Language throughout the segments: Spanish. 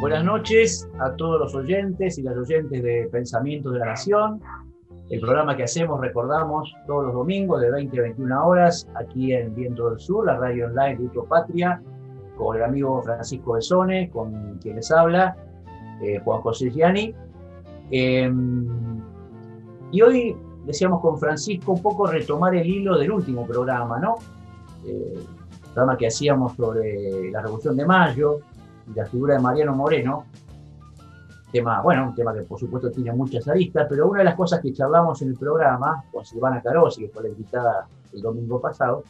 Buenas noches a todos los oyentes y las oyentes de Pensamientos de la Nación. El programa que hacemos, recordamos, todos los domingos de 20 a 21 horas, aquí en Viento del Sur, la radio online de Utopatria, con el amigo Francisco Besone, con quien les habla, eh, Juan José Gianni. Em, y hoy decíamos con Francisco un poco retomar el hilo del último programa, ¿no? Eh, el programa que hacíamos sobre la Revolución de Mayo, la figura de Mariano Moreno, tema, bueno, un tema que por supuesto tiene muchas aristas, pero una de las cosas que charlamos en el programa con Silvana Carosi, que fue la invitada el domingo pasado,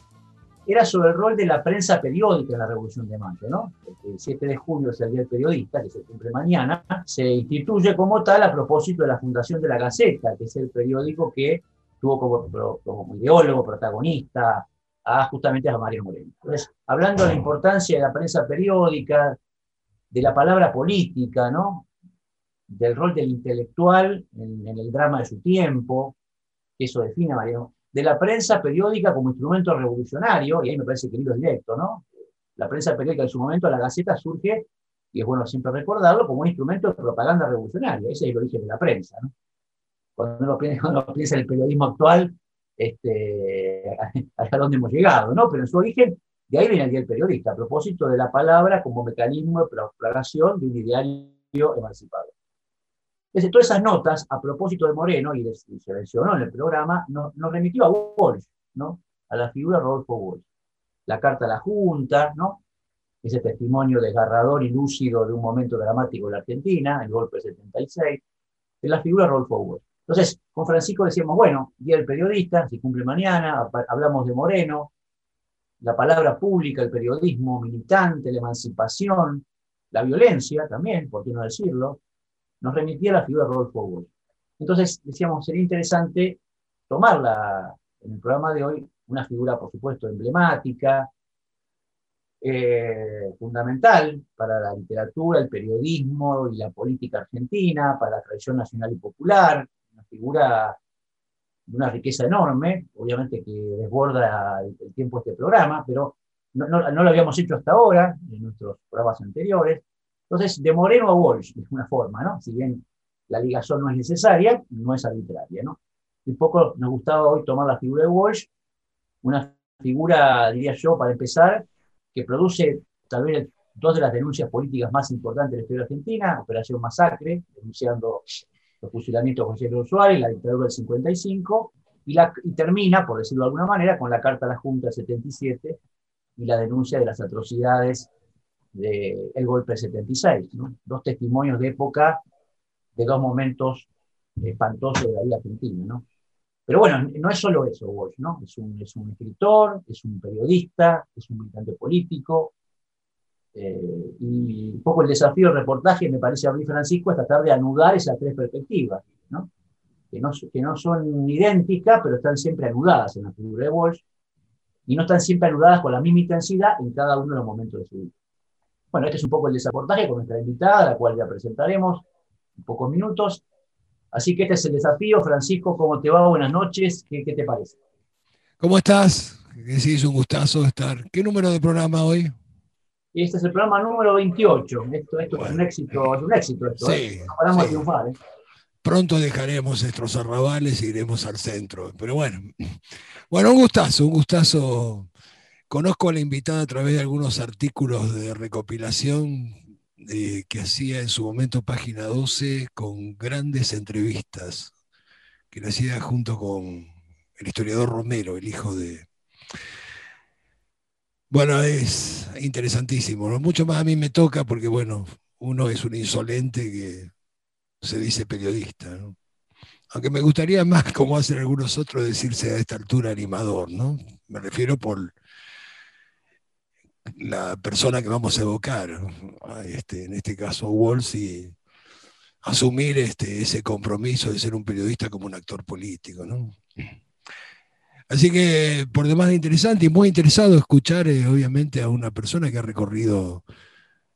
era sobre el rol de la prensa periódica en la Revolución de Mayo, ¿no? El 7 de junio es el Día del Periodista, que se cumple mañana, se instituye como tal a propósito de la fundación de la Gaceta, que es el periódico que tuvo como, ideólogo, protagonista, a justamente a Mariano Moreno. Entonces, hablando de la importancia de la prensa periódica, de la palabra política, ¿no? del rol del intelectual en, el drama de su tiempo, eso define a Mariano, de la prensa periódica como instrumento revolucionario, y ahí me parece que el directo, ¿no? La prensa periódica en su momento, la Gaceta, surge, y es bueno siempre recordarlo, como un instrumento de propaganda revolucionaria, ese es el origen de la prensa, ¿no? Cuando uno piensa, en el periodismo actual, este, hasta dónde hemos llegado, ¿no? Pero en su origen de ahí viene el día del periodista, a propósito de la palabra como mecanismo de propagación de un ideario emancipado. Entonces, todas esas notas, a propósito de Moreno, y, se mencionó en el programa, nos, remitió a Walsh, ¿no? a la figura de Rodolfo Walsh. La carta a la Junta, ¿no? ese testimonio desgarrador y lúcido de un momento dramático de la Argentina, el golpe del 76, de la figura de Rodolfo Walsh. Entonces, con Francisco decíamos, bueno, Día del Periodista, se cumple mañana, hablamos de Moreno, la palabra pública, el periodismo militante, la emancipación, la violencia también, por qué no decirlo, nos remitía a la figura de Rodolfo Walsh. Entonces decíamos, sería interesante tomarla en el programa de hoy, una figura, por supuesto, emblemática, eh, fundamental para la literatura, el periodismo y la política argentina, para la tradición nacional y popular, una figura de una riqueza enorme, obviamente que desborda el, tiempo de este programa, pero no, lo habíamos hecho hasta ahora, en nuestros programas anteriores. Entonces, de Moreno a Walsh, de una forma, ¿no? Si bien la ligación no es necesaria, no es arbitraria, ¿no? Un poco nos gustaba hoy tomar la figura de Walsh, una figura, diría yo, para empezar, que produce tal vez dos de las denuncias políticas más importantes de la historia argentina, Operación Masacre, denunciando los fusilamientos de José Luis Suárez, la dictadura del 55, y, y termina, por decirlo de alguna manera, con la carta a la Junta 77 y la denuncia de las atrocidades del golpe del 76. Dos testimonios de época de dos momentos espantosos de la vida argentina. ¿no? Pero bueno, no es solo eso, Walsh, ¿no? Es un, es un escritor, es un periodista, es un militante político, eh, y un poco el desafío del reportaje, me parece a mí, Francisco, es tratar de anudar esas tres perspectivas, ¿no? Que, no, que no son idénticas, pero están siempre anudadas en la figura de Walsh, y no están siempre anudadas con la misma intensidad en cada uno de los momentos de su vida. Bueno, este es un poco el desaportaje con nuestra invitada, la cual ya presentaremos en pocos minutos. Así que este es el desafío. Francisco, ¿cómo te va? Buenas noches. ¿Qué, qué te parece? ¿Cómo estás? Sí, es un gustazo estar. ¿Qué número de programa hoy? Este es el programa número 28. Esto, esto es un éxito, es un éxito esto. Sí, ¿eh? No triunfar. ¿eh? Pronto dejaremos estos arrabales e iremos al centro. Pero bueno, bueno, un gustazo, un gustazo. Conozco a la invitada a través de algunos artículos de recopilación eh, que hacía en su momento Página 12 con grandes entrevistas que le hacía junto con el historiador Romero, el hijo de, bueno, es interesantísimo. Mucho más a mí me toca porque, bueno, uno es un insolente que se dice periodista, ¿no? Aunque me gustaría más, como hacen algunos otros, decirse a esta altura animador, ¿no? Me refiero por la persona que vamos a evocar, este, en este caso Walsh, y asumir este, ese compromiso de ser un periodista como un actor político, ¿no? Así que por demás interesante y muy interesado escuchar, eh, obviamente, a una persona que ha recorrido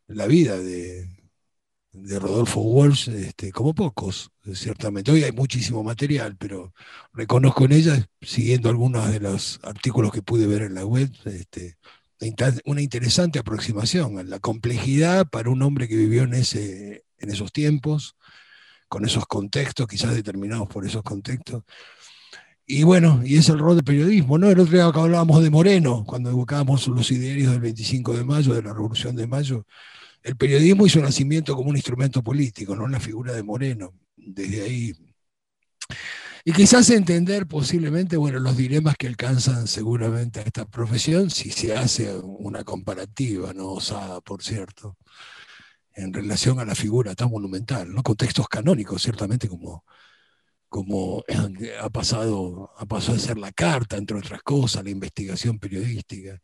la vida de, de Rodolfo Walsh, este, como pocos, ciertamente. Hoy hay muchísimo material, pero reconozco en ella, siguiendo algunos de los artículos que pude ver en la web, este, una interesante aproximación a la complejidad para un hombre que vivió en, ese, en esos tiempos, con esos contextos, quizás determinados por esos contextos. Y bueno, y es el rol del periodismo, ¿no? El otro día hablábamos de Moreno, cuando evocábamos los idearios del 25 de mayo, de la Revolución de Mayo, el periodismo hizo nacimiento como un instrumento político, no la figura de Moreno. Desde ahí. Y quizás entender posiblemente, bueno, los dilemas que alcanzan seguramente a esta profesión, si se hace una comparativa, no osada, por cierto, en relación a la figura tan monumental, ¿no? Contextos canónicos, ciertamente, como, como ha pasado, ha pasado a ser la carta, entre otras cosas, la investigación periodística.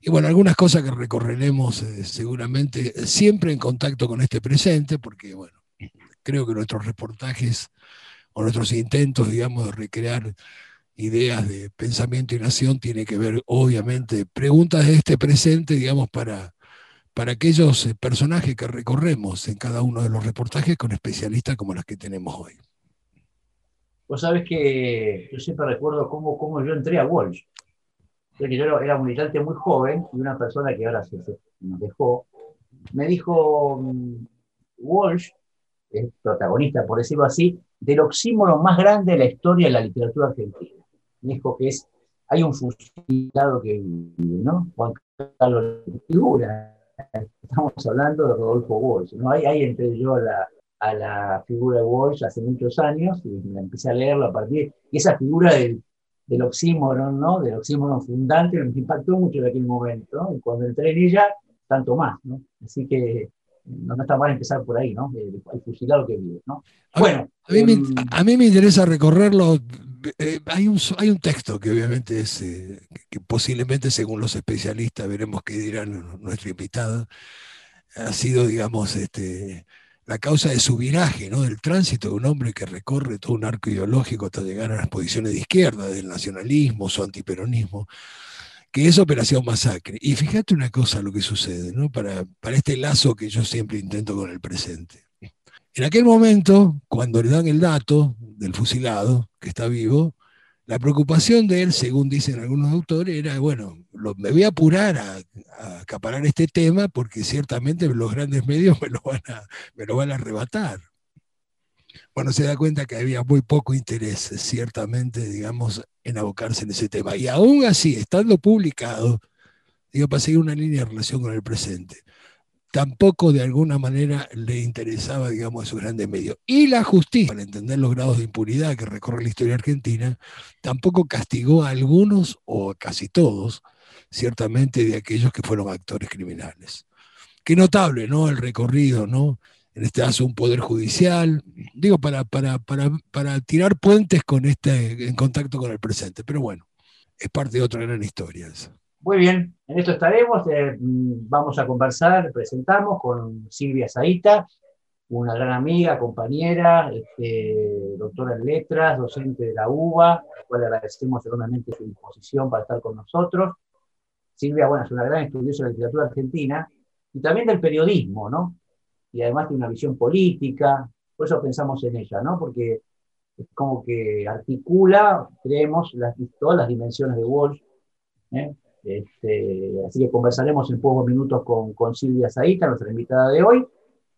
Y bueno, algunas cosas que recorreremos eh, seguramente siempre en contacto con este presente, porque bueno, creo que nuestros reportajes o nuestros intentos, digamos, de recrear ideas de pensamiento y nación tiene que ver, obviamente, preguntas de este presente, digamos, para, para aquellos eh, personajes que recorremos en cada uno de los reportajes con especialistas como los que tenemos hoy. Vos sabés que yo siempre recuerdo cómo, cómo yo entré a Walsh yo era un militante muy joven y una persona que ahora se, nos dejó, me dijo, mm, Walsh, es protagonista, por decirlo así, del oxímoron más grande de la historia de la literatura argentina. Dijo que es, hay un fusilado que vive, ¿no? Juan Carlos figura. Estamos hablando de Rodolfo Walsh, ¿no? Ahí, ahí entré yo a la, figura de Walsh hace muchos años y empecé a leerlo a partir, y esa figura del del ¿no? Del oxímoron fundante, me impactó mucho en aquel momento, Y cuando entré en ella, tanto más, ¿no? Así que no, está mal empezar por ahí, ¿no? El, fusilado que vive, ¿no? bueno. Em, a mí, me, interesa recorrerlo. Eh, hay, un, hay un texto que obviamente es, eh, que posiblemente según los especialistas, veremos qué dirán nuestra invitada, ha sido, digamos, este, la causa de su viraje, ¿no? del tránsito de un hombre que recorre todo un arco ideológico hasta llegar a las posiciones de izquierda, del nacionalismo, su antiperonismo, que es Operación Masacre. Y fíjate una cosa lo que sucede, ¿no? para, para este lazo que yo siempre intento con el presente. En aquel momento, cuando le dan el dato del fusilado, que está vivo, la preocupación de él, según dicen algunos autores, era, bueno, me voy a apurar a, acaparar este tema porque ciertamente los grandes medios me lo, van a, me lo van a arrebatar. Bueno, se da cuenta que había muy poco interés, ciertamente, digamos, en abocarse en ese tema. Y aún así, estando publicado, digo, para seguir una línea de relación con el presente, tampoco de alguna manera le interesaba, digamos, a esos grandes medios. Y la justicia, para entender los grados de impunidad que recorre la historia argentina, tampoco castigó a algunos o a casi todos, ciertamente, de aquellos que fueron actores criminales. Qué notable, ¿no? El recorrido, ¿no? En este caso, un poder judicial, digo, para, para, para, para tirar puentes con este, en contacto con el presente. Pero bueno, es parte de otra gran historia. Muy bien, en esto estaremos. Eh, vamos a conversar, presentamos con Silvia Zaita, una gran amiga, compañera, este, doctora en letras, docente de la UBA, a la cual agradecemos enormemente su disposición para estar con nosotros. Silvia, bueno, es una gran estudiosa de la literatura argentina y también del periodismo, ¿no? Y además tiene una visión política, por eso pensamos en ella, ¿no? Porque es como que articula, creemos, las, todas las dimensiones de Walsh, ¿eh? Este, así que conversaremos en pocos minutos con, con Silvia Zaita, nuestra invitada de hoy.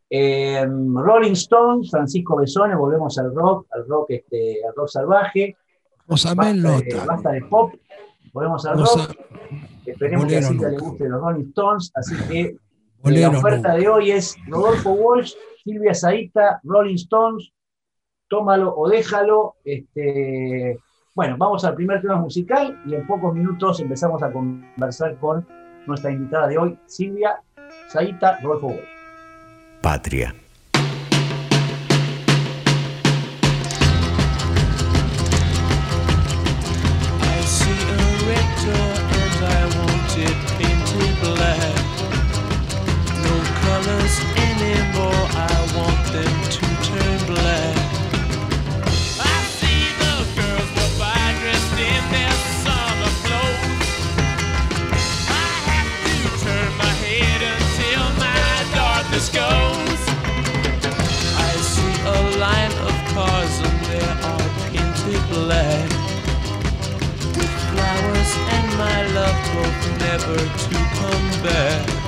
Em, Rolling Stones, Francisco Besone, volvemos al rock, al rock, este, al rock salvaje. Basta de, basta de pop, volvemos al rock. Esperemos que a Silvia le guste los Rolling Stones, así que la oferta de hoy es Rodolfo Walsh, Silvia Zaita, Rolling Stones, tómalo o déjalo. Este, bueno, vamos al primer tema musical y en pocos minutos empezamos a conversar con nuestra invitada de hoy, Silvia Saita Rodolfo Patria. colors anymore. I want them to turn black. I see girls by dressed in their summer clothes. I have to turn my head until my darkness goes. I see a line of cars and they are painted black. Flowers and my love never to come back.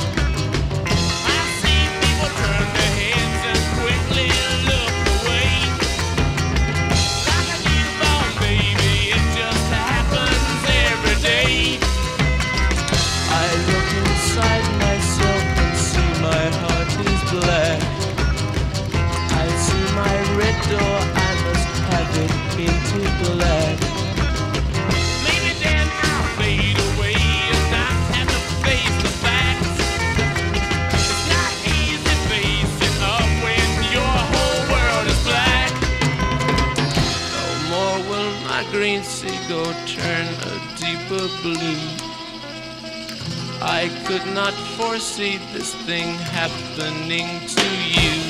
Blue. I could not foresee this thing happening to you.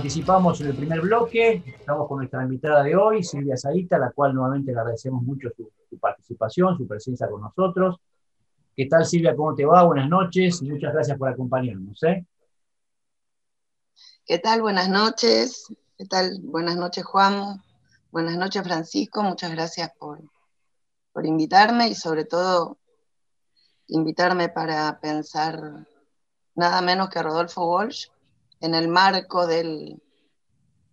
Anticipamos en el primer bloque, estamos con nuestra invitada de hoy, Silvia Zaita, la cual nuevamente le agradecemos mucho su, participación, su presencia con nosotros. ¿Qué tal Silvia? ¿Cómo te va? Buenas noches y muchas gracias por acompañarnos. ¿eh? ¿Qué tal? Buenas noches. ¿Qué tal? Buenas noches Juan. Buenas noches Francisco. Muchas gracias por, por invitarme y sobre todo invitarme para pensar nada menos que a Rodolfo Walsh en el marco del,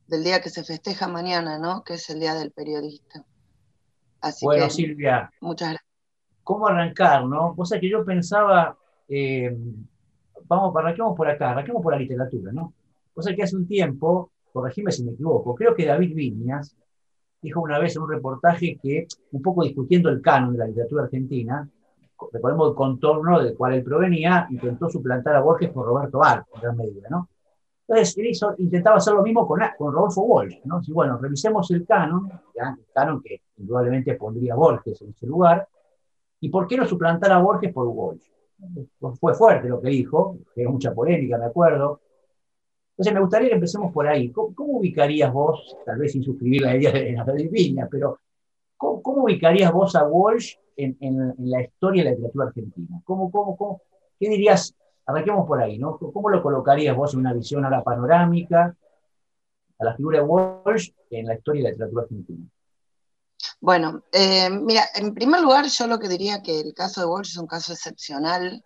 del día que se festeja mañana, ¿no? Que es el Día del Periodista. Así bueno, Silvia. Muchas gracias. ¿Cómo arrancar, no? O sea que yo pensaba, eh, vamos, arranquemos por acá, arranquemos por la literatura, ¿no? O sea que hace un tiempo, corregime si me equivoco, creo que David Viñas dijo una vez en un reportaje que, un poco discutiendo el canon de la literatura argentina, recordemos el contorno del cual él provenía, intentó suplantar a Borges por Roberto Arco, en gran medida, ¿no? Entonces, él intentaba hacer lo mismo con, Rodolfo Walsh, ¿no? Si, bueno, revisemos el canon, el canon que indudablemente pondría Borges en ese lugar, ¿y por qué no suplantar a Borges por Walsh? Pues fue fuerte lo que dijo, era mucha polémica, me acuerdo. Entonces, me gustaría que empecemos por ahí. ¿Cómo, ubicarías vos, tal vez sin suscribir la idea de la Viña, pero ¿cómo, ubicarías vos a Walsh en, en, la historia de la literatura argentina? ¿Cómo, cómo, cómo, ¿Qué dirías Arranquemos por ahí, ¿no? ¿Cómo lo colocarías vos en una visión a la panorámica, a la figura de Walsh en la historia de la literatura argentina? Bueno, eh, mira, en primer lugar yo lo que diría que el caso de Walsh es un caso excepcional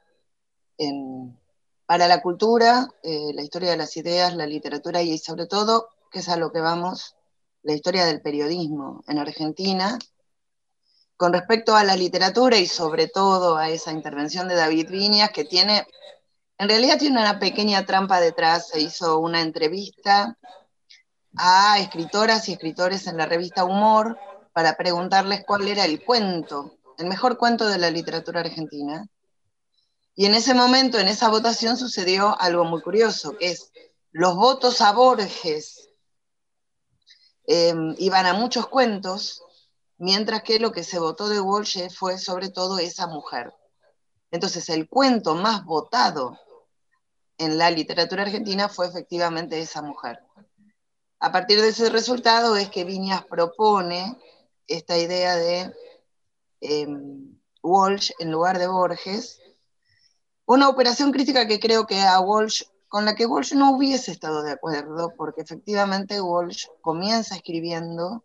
para la cultura, eh, la historia de las ideas, la literatura y sobre todo, que es a lo que vamos, la historia del periodismo en Argentina. Con respecto a la literatura y sobre todo a esa intervención de David Viñas, que tiene en realidad tiene una pequeña trampa detrás. Se hizo una entrevista a escritoras y escritores en la revista Humor para preguntarles cuál era el cuento, el mejor cuento de la literatura argentina. Y en ese momento, en esa votación, sucedió algo muy curioso, que es los votos a Borges eh, iban a muchos cuentos, mientras que lo que se votó de Walsh fue sobre todo esa mujer. Entonces, el cuento más votado en la literatura argentina fue efectivamente esa mujer. A partir de ese resultado es que Viñas propone esta idea de em, Walsh en lugar de Borges, una operación crítica que creo que a Walsh, con la que Walsh no hubiese estado de acuerdo, porque efectivamente Walsh comienza escribiendo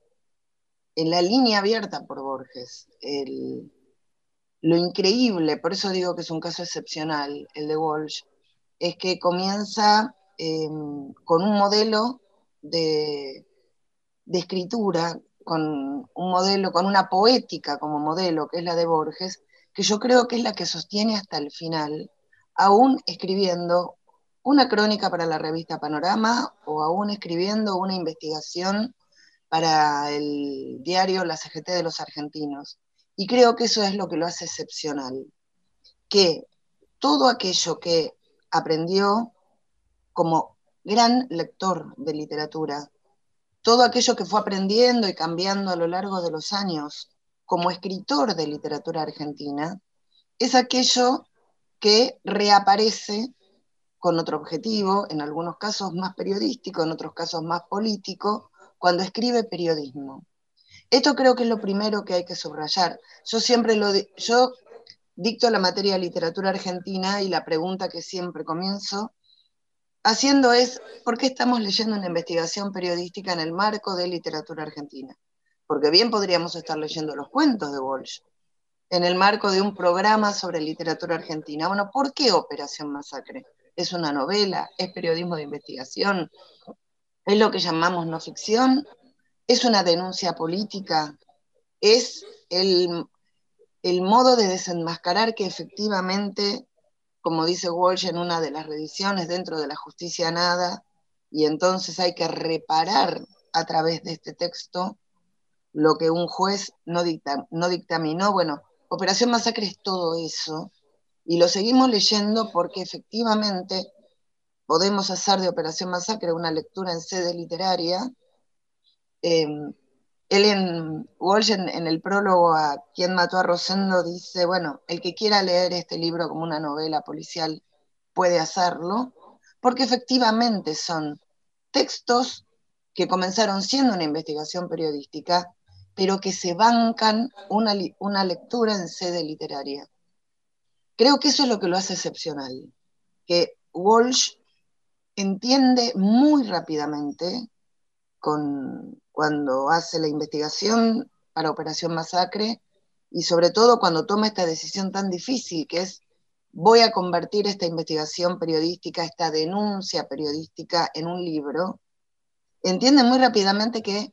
en la línea abierta por Borges. lo increíble, por eso digo que es un caso excepcional, el de Walsh, es que comienza em, con un modelo de, escritura, con un modelo, con una poética como modelo, que es la de Borges, que yo creo que es la que sostiene hasta el final, aún escribiendo una crónica para la revista Panorama o aún escribiendo una investigación para el diario La CGT de los Argentinos. Y creo que eso es lo que lo hace excepcional, que todo aquello que aprendió como gran lector de literatura. Todo aquello que fue aprendiendo y cambiando a lo largo de los años como escritor de literatura argentina, es aquello que reaparece con otro objetivo, en algunos casos más periodístico, en otros casos más político, cuando escribe periodismo. Esto creo que es lo primero que hay que subrayar. Yo siempre lo yo dicto la materia de literatura argentina y la pregunta que siempre comienzo haciendo es, ¿por qué estamos leyendo una investigación periodística en el marco de literatura argentina? Porque bien podríamos estar leyendo los cuentos de Walsh en el marco de un programa sobre literatura argentina. Bueno, ¿por qué Operación Masacre? ¿Es una novela? ¿Es periodismo de investigación? ¿Es lo que llamamos no ficción? ¿Es una denuncia política? ¿Es el el modo de desenmascarar que efectivamente, como dice Walsh en una de las reediciones, dentro de la justicia nada, y entonces hay que reparar a través de este texto lo que un juez no, no dictaminó. Bueno, Operación Masacre es todo eso, y lo seguimos leyendo porque efectivamente podemos hacer de Operación Masacre una lectura en sede literaria. Em, él en Walsh, en, el prólogo a Quien mató a Rosendo, dice, bueno, el que quiera leer este libro como una novela policial puede hacerlo, porque efectivamente son textos que comenzaron siendo una investigación periodística, pero que se bancan una, una lectura en sede literaria. Creo que eso es lo que lo hace excepcional, que Walsh entiende muy rápidamente con, cuando hace la investigación para Operación Masacre y sobre todo cuando toma esta decisión tan difícil que es voy a convertir esta investigación periodística, esta denuncia periodística en un libro, entiende muy rápidamente que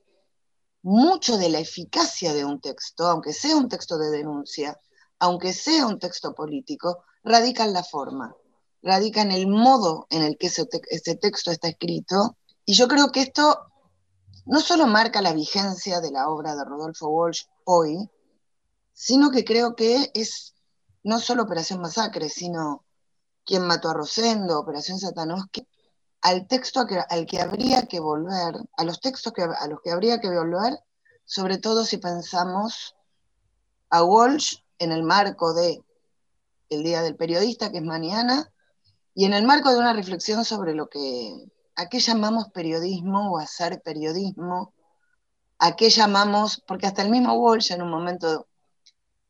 mucho de la eficacia de un texto, aunque sea un texto de denuncia, aunque sea un texto político, radica en la forma, radica en el modo en el que ese, ese texto está escrito. Y yo creo que esto no solo marca la vigencia de la obra de Rodolfo Walsh hoy, sino que creo que es no solo Operación Masacre, sino Quien mató a Rosendo, Operación Satanovsky, al texto al que habría que volver, a los textos a los que habría que volver, sobre todo si pensamos a Walsh en el marco de el Día del Periodista, que es mañana, y en el marco de una reflexión sobre lo que ¿a qué llamamos periodismo o hacer periodismo? ¿A qué llamamos? Porque hasta el mismo Walsh en un momento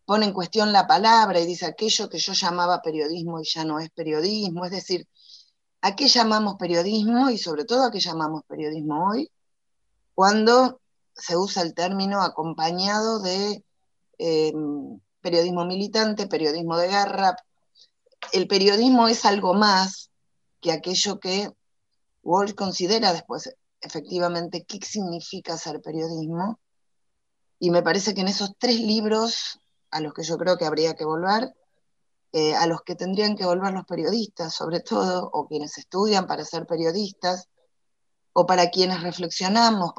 pone en cuestión la palabra y dice aquello que yo llamaba periodismo y ya no es periodismo. Es decir, ¿a qué llamamos periodismo y sobre todo a qué llamamos periodismo hoy? Cuando se usa el término acompañado de em, periodismo militante, periodismo de guerra. El periodismo es algo más que aquello que Walsh considera después efectivamente qué significa ser periodismo. Y me parece que en esos tres libros a los que yo creo que habría que volver, eh, a los que tendrían que volver los periodistas sobre todo, o quienes estudian para ser periodistas, o para quienes reflexionamos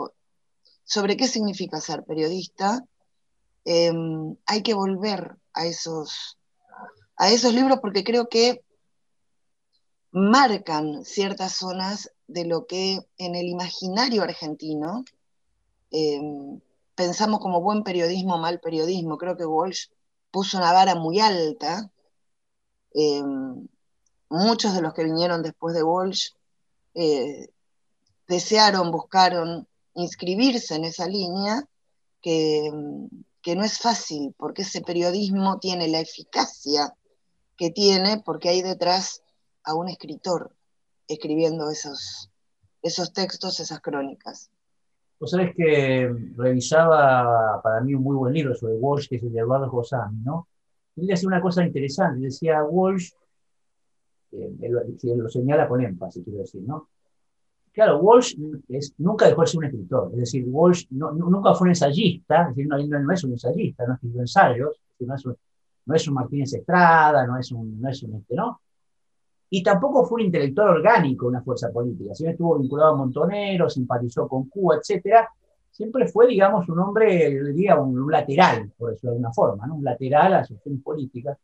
sobre qué significa ser periodista, em, hay que volver a esos, a esos libros porque creo que marcan ciertas zonas de lo que en el imaginario argentino em, pensamos como buen periodismo, mal periodismo. Creo que Walsh puso una vara muy alta. Em, muchos de los que vinieron después de Walsh eh, desearon, buscaron inscribirse en esa línea, que, que, no es fácil, porque ese periodismo tiene la eficacia que tiene, porque hay detrás a un escritor escribiendo esos, esos textos, esas crónicas. Vos sabés que revisaba para mí un muy buen libro sobre Walsh, que es el de Eduardo Gosami, ¿no? Él decía una cosa interesante, decía Walsh, eh, lo señala con énfasis, quiero decir, ¿no? Claro, Walsh nunca dejó de ser un escritor, es decir, Walsh nunca fue un ensayista, es decir, no, no, es un ensayista, no escribió ensayos, no es un, no es un Martínez Estrada, no es un, no es un este, ¿no? Y tampoco fue un intelectual orgánico una fuerza política. Siempre estuvo vinculado a Montonero, simpatizó con Cuba, etc. Siempre fue, digamos, un hombre, diría, un, lateral, por decirlo de alguna forma, un lateral a sus fines políticas.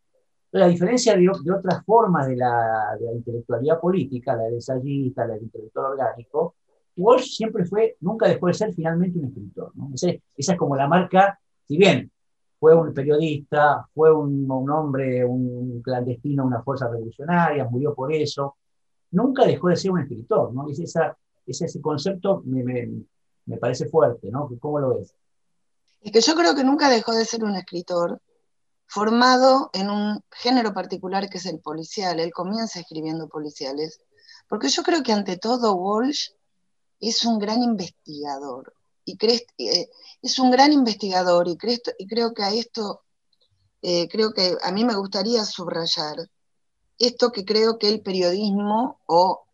Pero a diferencia de, otras formas de la, la, intelectualidad política, la del ensayista, la del intelectual orgánico, Walsh siempre fue, nunca dejó de ser finalmente un escritor. esa es como la marca, si bien fue un periodista, fue un, hombre, un clandestino, una fuerza revolucionaria, murió por eso. Nunca dejó de ser un escritor, ¿no? esa, ese concepto me, parece fuerte, ¿no? ¿Cómo lo ves? Es que yo creo que nunca dejó de ser un escritor formado en un género particular que es el policial. Él comienza escribiendo policiales, porque yo creo que ante todo Walsh es un gran investigador y eh, es un gran investigador y, creo que a esto, eh, creo que a mí me gustaría subrayar esto que creo que el periodismo, o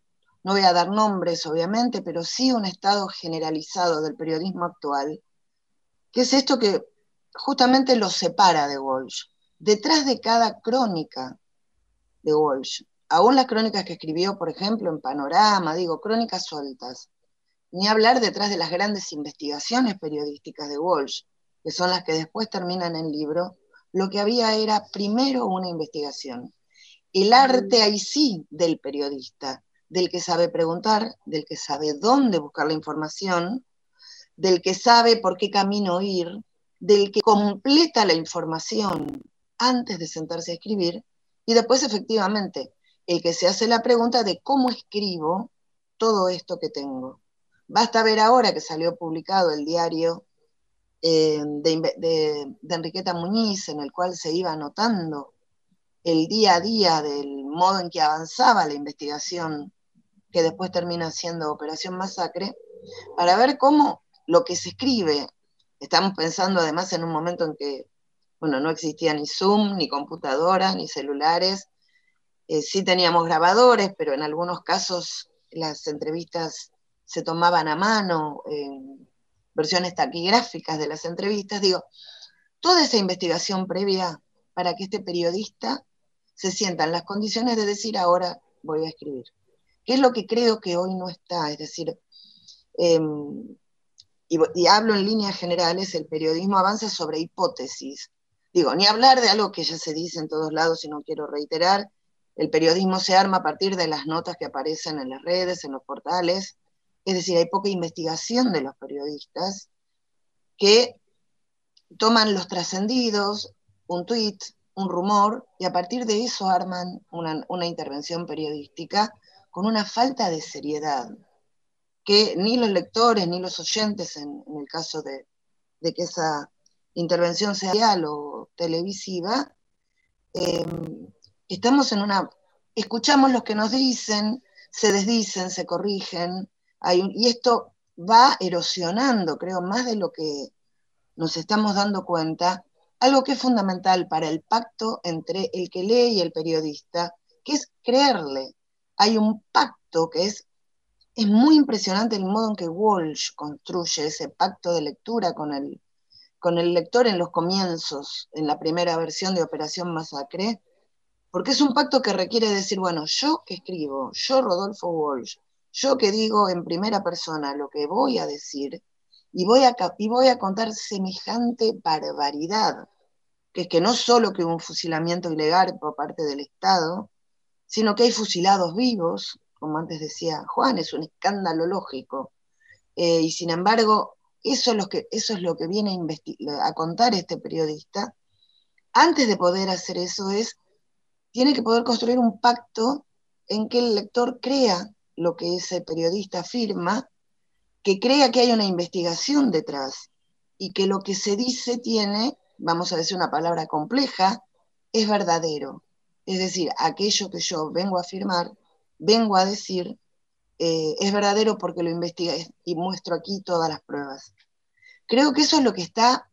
no voy a dar nombres obviamente, pero sí un estado generalizado del periodismo actual, que es esto que justamente lo separa de Walsh. Detrás de cada crónica de Walsh, aún las crónicas que escribió, por ejemplo, en Panorama, digo, crónicas sueltas, ni hablar detrás de las grandes investigaciones periodísticas de Walsh, que son las que después terminan en el libro, lo que había era primero una investigación. El arte ahí sí del periodista, del que sabe preguntar, del que sabe dónde buscar la información, del que sabe por qué camino ir, del que completa la información antes de sentarse a escribir, y después efectivamente el que se hace la pregunta de cómo escribo todo esto que tengo. Basta ver ahora que salió publicado el diario eh, de, Enriqueta Muñiz, en el cual se iba anotando el día a día del modo en que avanzaba la investigación, que después termina siendo Operación Masacre, para ver cómo lo que se escribe, estamos pensando además en un momento en que, bueno, no existía ni Zoom, ni computadoras, ni celulares, eh, sí teníamos grabadores, pero en algunos casos las entrevistas se tomaban a mano versiones taquigráficas de las entrevistas, digo, toda esa investigación previa para que este periodista se sienta en las condiciones de decir ahora voy a escribir. ¿Qué es lo que creo que hoy no está? Es decir, em, y, y, hablo en líneas generales, el periodismo avanza sobre hipótesis. Digo, ni hablar de algo que ya se dice en todos lados y no quiero reiterar, el periodismo se arma a partir de las notas que aparecen en las redes, en los portales, es decir, hay poca investigación de los periodistas que toman los trascendidos, un tuit, un rumor, y a partir de eso arman una, intervención periodística con una falta de seriedad que ni los lectores ni los oyentes, en, el caso de, que esa intervención sea real televisiva, em, estamos en una... Escuchamos lo que nos dicen, se desdicen, se corrigen, y esto va erosionando, creo, más de lo que nos estamos dando cuenta, algo que es fundamental para el pacto entre el que lee y el periodista, que es creerle. Hay un pacto que es, es muy impresionante el modo en que Walsh construye ese pacto de lectura con el, con el lector en los comienzos, en la primera versión de Operación Masacre, porque es un pacto que requiere decir, bueno, yo que escribo, yo Rodolfo Walsh, yo que digo en primera persona lo que voy a decir y voy a, y voy a contar semejante barbaridad que es que no solo que hubo un fusilamiento ilegal por parte del Estado, sino que hay fusilados vivos, como antes decía Juan, es un escándalo lógico. Eh, y sin embargo, eso es lo que, eso es lo que viene a, a contar este periodista. Antes de poder hacer eso es, tiene que poder construir un pacto en que el lector crea lo que ese periodista afirma, que crea que hay una investigación detrás y que lo que se dice tiene, vamos a decir una palabra compleja, es verdadero. Es decir, aquello que yo vengo a afirmar, vengo a decir, eh, es verdadero porque lo investigué y muestro aquí todas las pruebas. Creo que eso es lo que está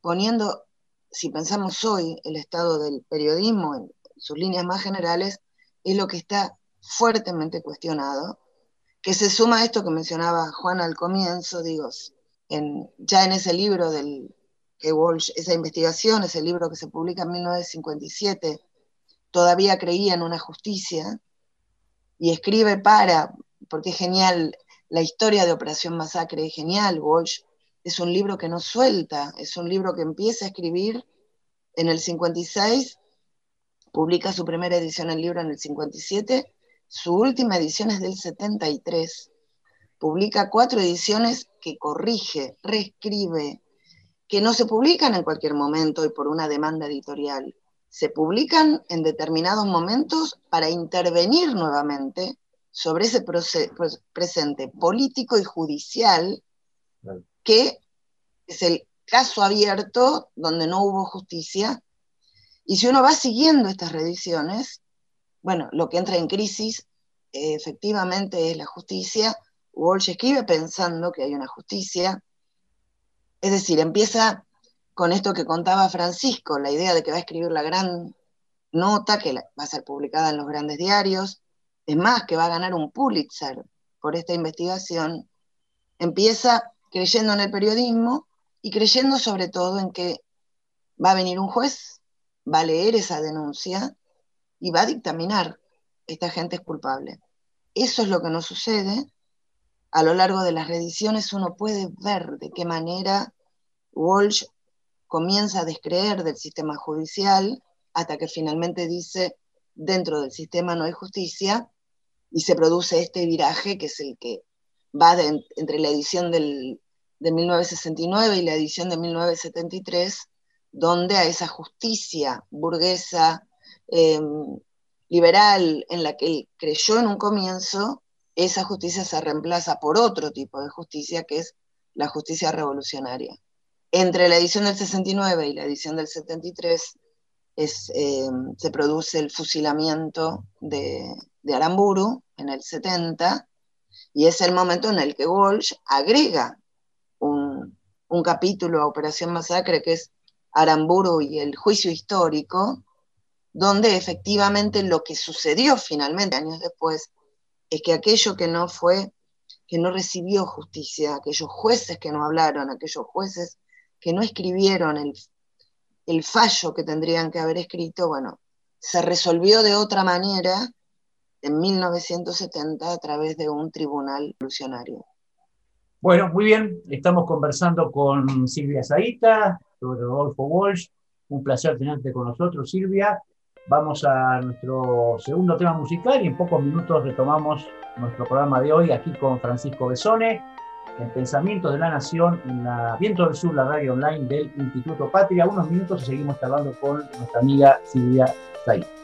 poniendo, si pensamos hoy, el estado del periodismo en sus líneas más generales, es lo que está fuertemente cuestionado, que se suma a esto que mencionaba Juan al comienzo, digo, en, ya en ese libro del que Walsh, esa investigación, ese libro que se publica en 1957, todavía creía en una justicia y escribe para, porque es genial, la historia de Operación Masacre es genial, Walsh es un libro que no suelta, es un libro que empieza a escribir en el 56, publica su primera edición del libro en el 57, su última edición es del 73, publica cuatro ediciones que corrige, reescribe, que no se publican en cualquier momento y por una demanda editorial, se publican en determinados momentos para intervenir nuevamente sobre ese presente político y judicial que es el caso abierto donde no hubo justicia. Y si uno va siguiendo estas reediciones, bueno, lo que entra en crisis eh, efectivamente es la justicia. Walsh escribe pensando que hay una justicia. Es decir, empieza con esto que contaba Francisco, la idea de que va a escribir la gran nota que va a ser publicada en los grandes diarios, es más, que va a ganar un Pulitzer por esta investigación, empieza creyendo en el periodismo y creyendo sobre todo en que va a venir un juez, va a leer esa denuncia y va a dictaminar, esta gente es culpable. Eso es lo que nos sucede. A lo largo de las reediciones uno puede ver de qué manera Walsh comienza a descreer del sistema judicial hasta que finalmente dice, dentro del sistema no hay justicia, y se produce este viraje que es el que va entre la edición del, de 1969 y la edición de 1973, donde a esa justicia burguesa, em, liberal, en la que él creyó en un comienzo, esa justicia se reemplaza por otro tipo de justicia, que es la justicia revolucionaria. Entre la edición del 69 y la edición del 73 es, eh, se produce el fusilamiento de, Aramburu en el 70 y es el momento en el que Walsh agrega un, capítulo a Operación Masacre que es Aramburu y el juicio histórico, donde efectivamente lo que sucedió finalmente años después es que aquello que no fue, que no recibió justicia, aquellos jueces que no hablaron, aquellos jueces que no escribieron el, fallo que tendrían que haber escrito, bueno, se resolvió de otra manera en 1970 a través de un tribunal revolucionario. Bueno, muy bien, estamos conversando con Silvia Zaita, Rodolfo Walsh. Un placer tenerte con nosotros, Silvia. Vamos a nuestro segundo tema musical y en pocos minutos retomamos nuestro programa de hoy aquí con Francisco Besone en Pensamientos de la Nación, en la Viento del Sur, la radio online del Instituto Patria. Unos minutos y seguimos hablando con nuestra amiga Silvia Zay.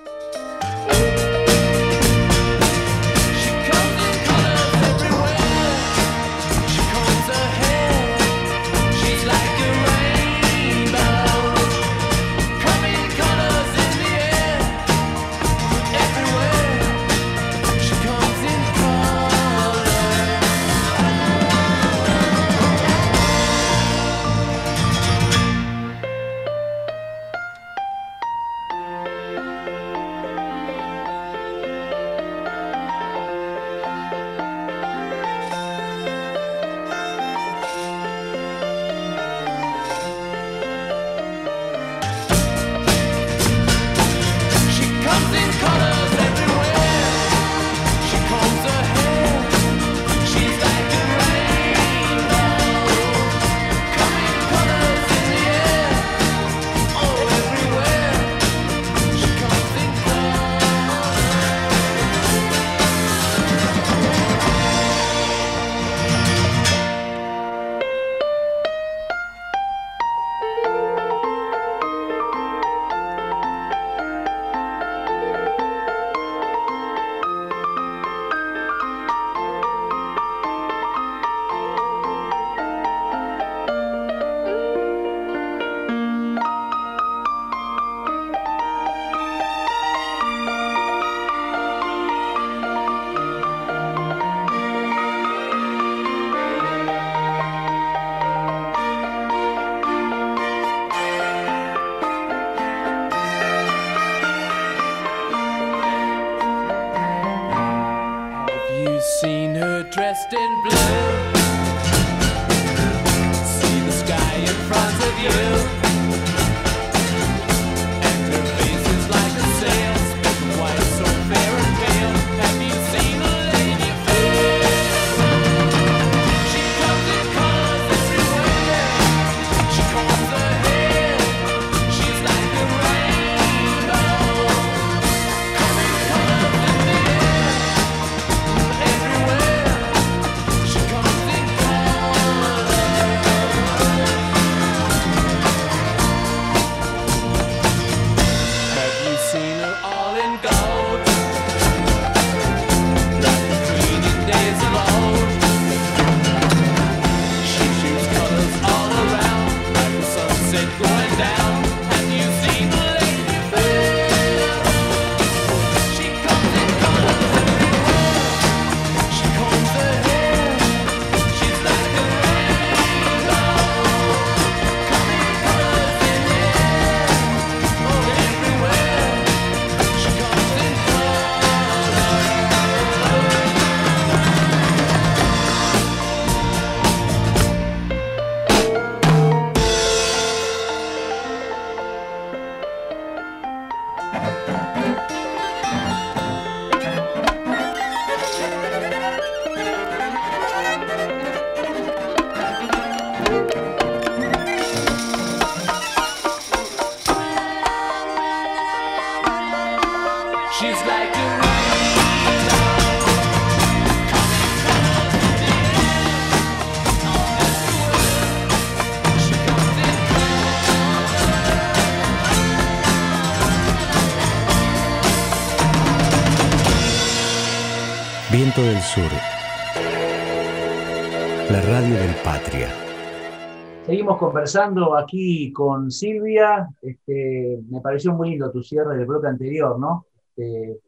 Conversando aquí con Silvia. Este, me pareció muy lindo tu cierre del bloque anterior, ¿no? Este,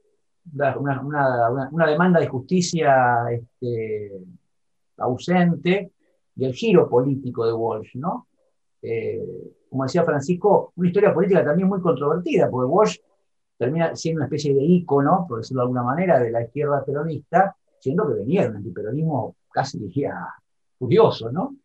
una, demanda de justicia este, ausente y el giro político de Walsh, ¿no? Eh, como decía Francisco, una historia política también muy controvertida, porque Walsh termina siendo una especie de ícono, por decirlo de alguna manera, de la izquierda peronista, siendo que venía de un antiperonismo casi diría curioso, ¿no?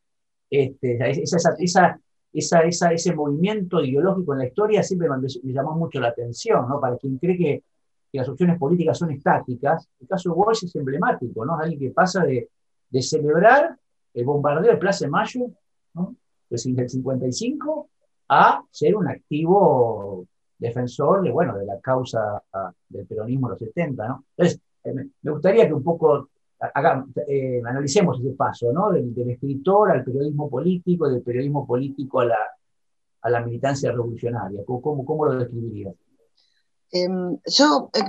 Este, esa, esa, esa, ese movimiento ideológico en la historia siempre me, me llamó mucho la atención, ¿no? Para quien cree que, que las opciones políticas son estáticas, el caso de Walsh es emblemático, ¿no? Alguien que pasa de, de celebrar el bombardeo de Plaza de Mayo, ¿no? Pues, del 55, a ser un activo defensor de, bueno, de la causa del peronismo de los 70, ¿no? Eh, me gustaría que un poco haga- eh, analicemos ese paso, ¿no? Del, del escritor al periodismo político, del periodismo político a la, a la militancia revolucionaria. ¿Cómo, cómo, lo describirías? Em, yo eh,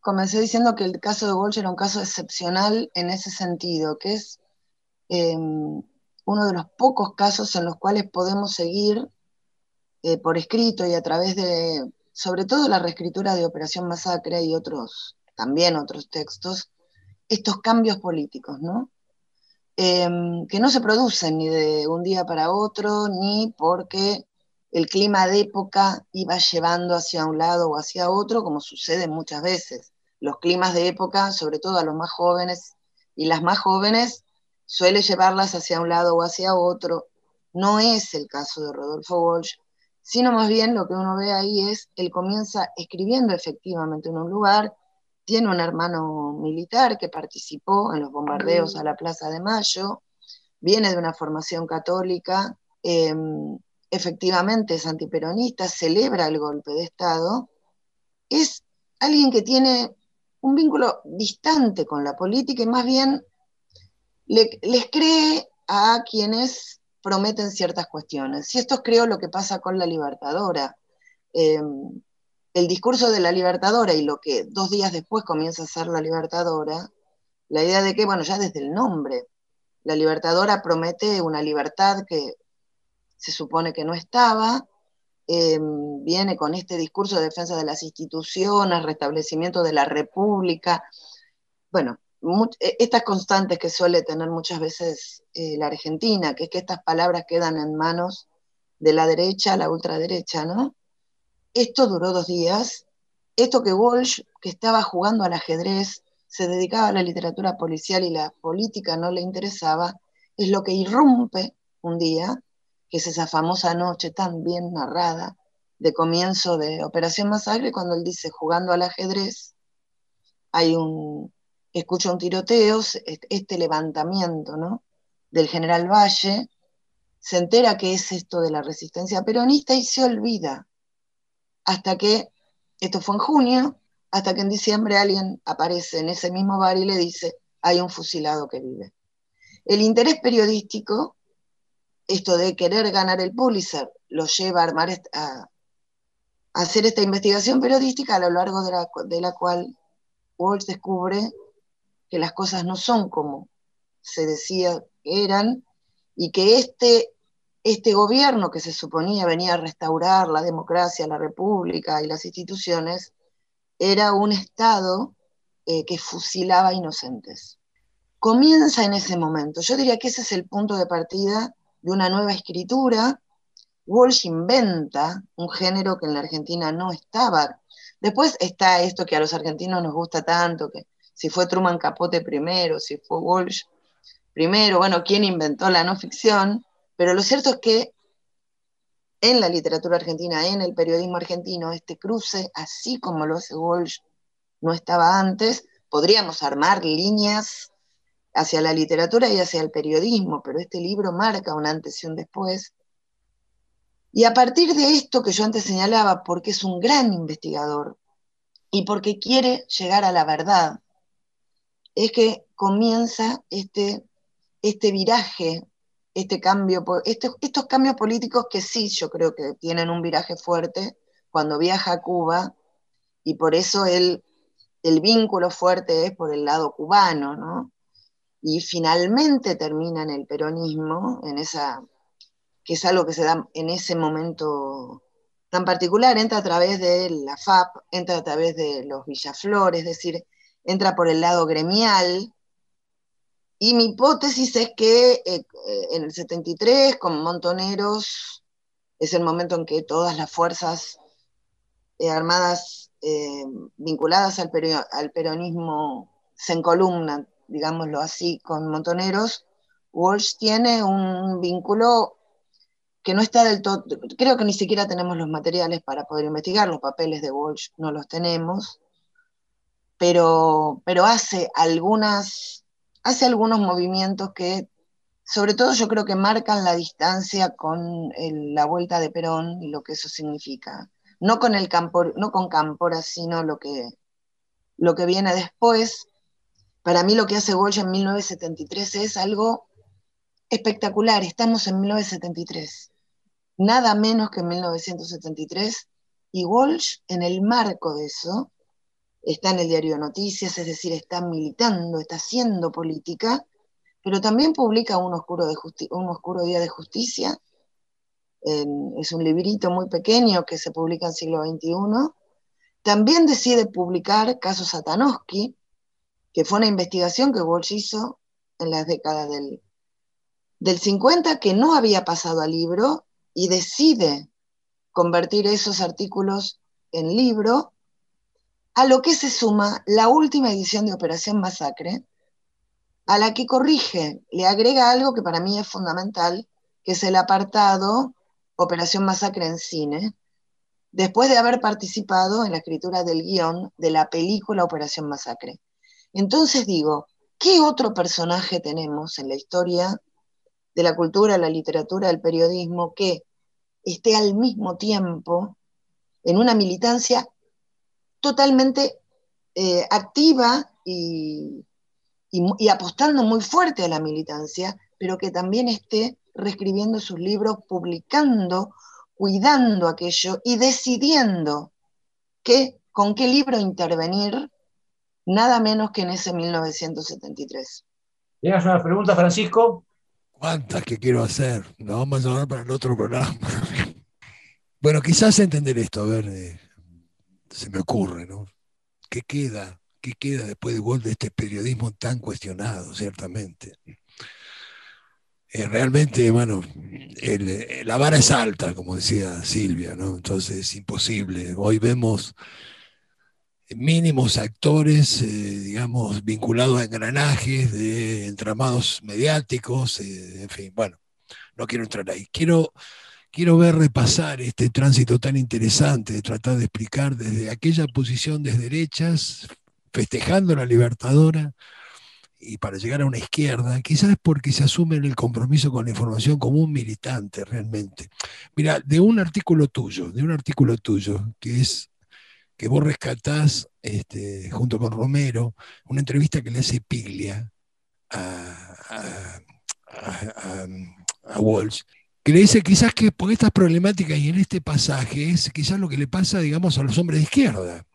comencé diciendo que el caso de Walsh era un caso excepcional en ese sentido, que es em, uno de los pocos casos en los cuales podemos seguir eh, por escrito y a través de, sobre todo la reescritura de Operación Masacre y otros, también otros textos, estos cambios políticos, ¿no? Em, que no se producen ni de un día para otro, ni porque el clima de época iba llevando hacia un lado o hacia otro, como sucede muchas veces. Los climas de época, sobre todo a los más jóvenes y las más jóvenes, suele llevarlas hacia un lado o hacia otro. No es el caso de Rodolfo Walsh, sino más bien lo que uno ve ahí es, él comienza escribiendo efectivamente en un lugar, tiene un hermano militar que participó en los bombardeos a la Plaza de Mayo, viene de una formación católica, eh, efectivamente es antiperonista, celebra el golpe de Estado, es alguien que tiene un vínculo distante con la política y más bien le, les cree a quienes prometen ciertas cuestiones. Y esto creo lo que pasa con la Libertadora. Eh, el discurso de la Libertadora y lo que dos días después comienza a ser la Libertadora, la idea de que, bueno, ya desde el nombre, la Libertadora promete una libertad que se supone que no estaba, eh, viene con este discurso de defensa de las instituciones, restablecimiento de la república, bueno, estas constantes que suele tener muchas veces eh, la Argentina, que es que estas palabras quedan en manos de la derecha, la ultraderecha, ¿no? Esto duró dos días. Esto que Walsh, que estaba jugando al ajedrez se dedicaba a la literatura policial y la política no le interesaba, es lo que irrumpe un día, que es esa famosa noche tan bien narrada de comienzo de Operación Masacre, cuando él dice, jugando al ajedrez, hay un, escucha un tiroteo, este levantamiento ¿no? del general Valle, se entera que es esto de la resistencia peronista y se olvida, hasta que, esto fue en junio, hasta que en diciembre alguien aparece en ese mismo bar y le dice, hay un fusilado que vive. El interés periodístico, esto de querer ganar el Pulitzer, lo lleva a, armar a hacer esta investigación periodística a lo largo de la, de la cual Walsh descubre que las cosas no son como se decía que eran y que este, este gobierno que se suponía venía a restaurar la democracia, la república y las instituciones, era un Estado eh, que fusilaba inocentes. Comienza en ese momento. Yo diría que ese es el punto de partida de una nueva escritura. Walsh inventa un género que en la Argentina no estaba. Después está esto que a los argentinos nos gusta tanto, que si fue Truman Capote primero, si fue Walsh primero, bueno, quién inventó la no ficción, pero lo cierto es que en la literatura argentina, en el periodismo argentino, este cruce, así como lo hace Walsh, no estaba antes, podríamos armar líneas hacia la literatura y hacia el periodismo, pero este libro marca un antes y un después. Y a partir de esto que yo antes señalaba, porque es un gran investigador y porque quiere llegar a la verdad, es que comienza este, este viraje, este cambio, este- estos cambios políticos que sí, yo creo que tienen un viraje fuerte cuando viaja a Cuba, y por eso el, el vínculo fuerte es por el lado cubano, ¿no? Y finalmente termina en el peronismo, en esa, que es algo que se da en ese momento tan particular, entra a través de la FAP, entra a través de los Villaflores, es decir, entra por el lado gremial. Y mi hipótesis es que eh, eh, en el 73, con Montoneros, es el momento en que todas las fuerzas eh, armadas vinculadas al peronismo se encolumnan, digámoslo así, con Montoneros. Walsh tiene un vínculo que no está del todo, creo que ni siquiera tenemos los materiales para poder investigar, los papeles de Walsh no los tenemos, pero, pero hace, algunas, hace algunos movimientos que, sobre todo yo creo que marcan la distancia con la vuelta de Perón y lo que eso significa. No con, el campo, no con Cámpora, sino lo que, lo que viene después. Para mí lo que hace Walsh en 1973 es algo espectacular. Estamos en 1973 nada menos que en 1973, y Walsh, en el marco de eso, está en el diario Noticias, es decir, está militando, está haciendo política, pero también publica Un Oscuro, Día de Justicia. Es un librito muy pequeño que se publica en siglo XXI. También decide publicar Caso Satanowski, que fue una investigación que Walsh hizo en las décadas del, del 50, que no había pasado al libro, y decide convertir esos artículos en libro, a lo que se suma la última edición de Operación Masacre, a la que corrige, le agrega algo que para mí es fundamental, que es el apartado Operación Masacre en cine, después de haber participado en la escritura del guion de la película Operación Masacre. Entonces digo, ¿qué otro personaje tenemos en la historia de la cultura, la literatura, el periodismo, que esté al mismo tiempo en una militancia totalmente eh, activa y, y, y apostando muy fuerte a la militancia, pero que también esté reescribiendo sus libros, publicando, cuidando aquello y decidiendo qué, con qué libro intervenir, nada menos que en ese 1973. ¿Tienes una pregunta, Francisco? ¿Cuántas que quiero hacer? Lo vamos a hablar para el otro programa. Bueno, quizás entender esto, a ver, eh, se me ocurre, ¿no? ¿Qué queda? ¿Qué queda después de Walt de este periodismo tan cuestionado, ciertamente? Eh, realmente, bueno, la vara es alta, como decía Silvia, ¿no? Entonces es imposible. Hoy vemos mínimos actores, eh, digamos, vinculados a engranajes de entramados mediáticos, eh, en fin, bueno, no quiero entrar ahí. Quiero, quiero ver repasar este tránsito tan interesante, de tratar de explicar desde aquella posición de derechas, festejando la libertadora, y para llegar a una izquierda, quizás porque se asume el compromiso con la información como un militante realmente. Mira, de un artículo tuyo, de un artículo tuyo, que es que vos rescatás este, junto con Romero, una entrevista que le hace Piglia a Walsh, que le dice quizás que por estas problemáticas y en este pasaje es quizás lo que le pasa, digamos, a los hombres de izquierda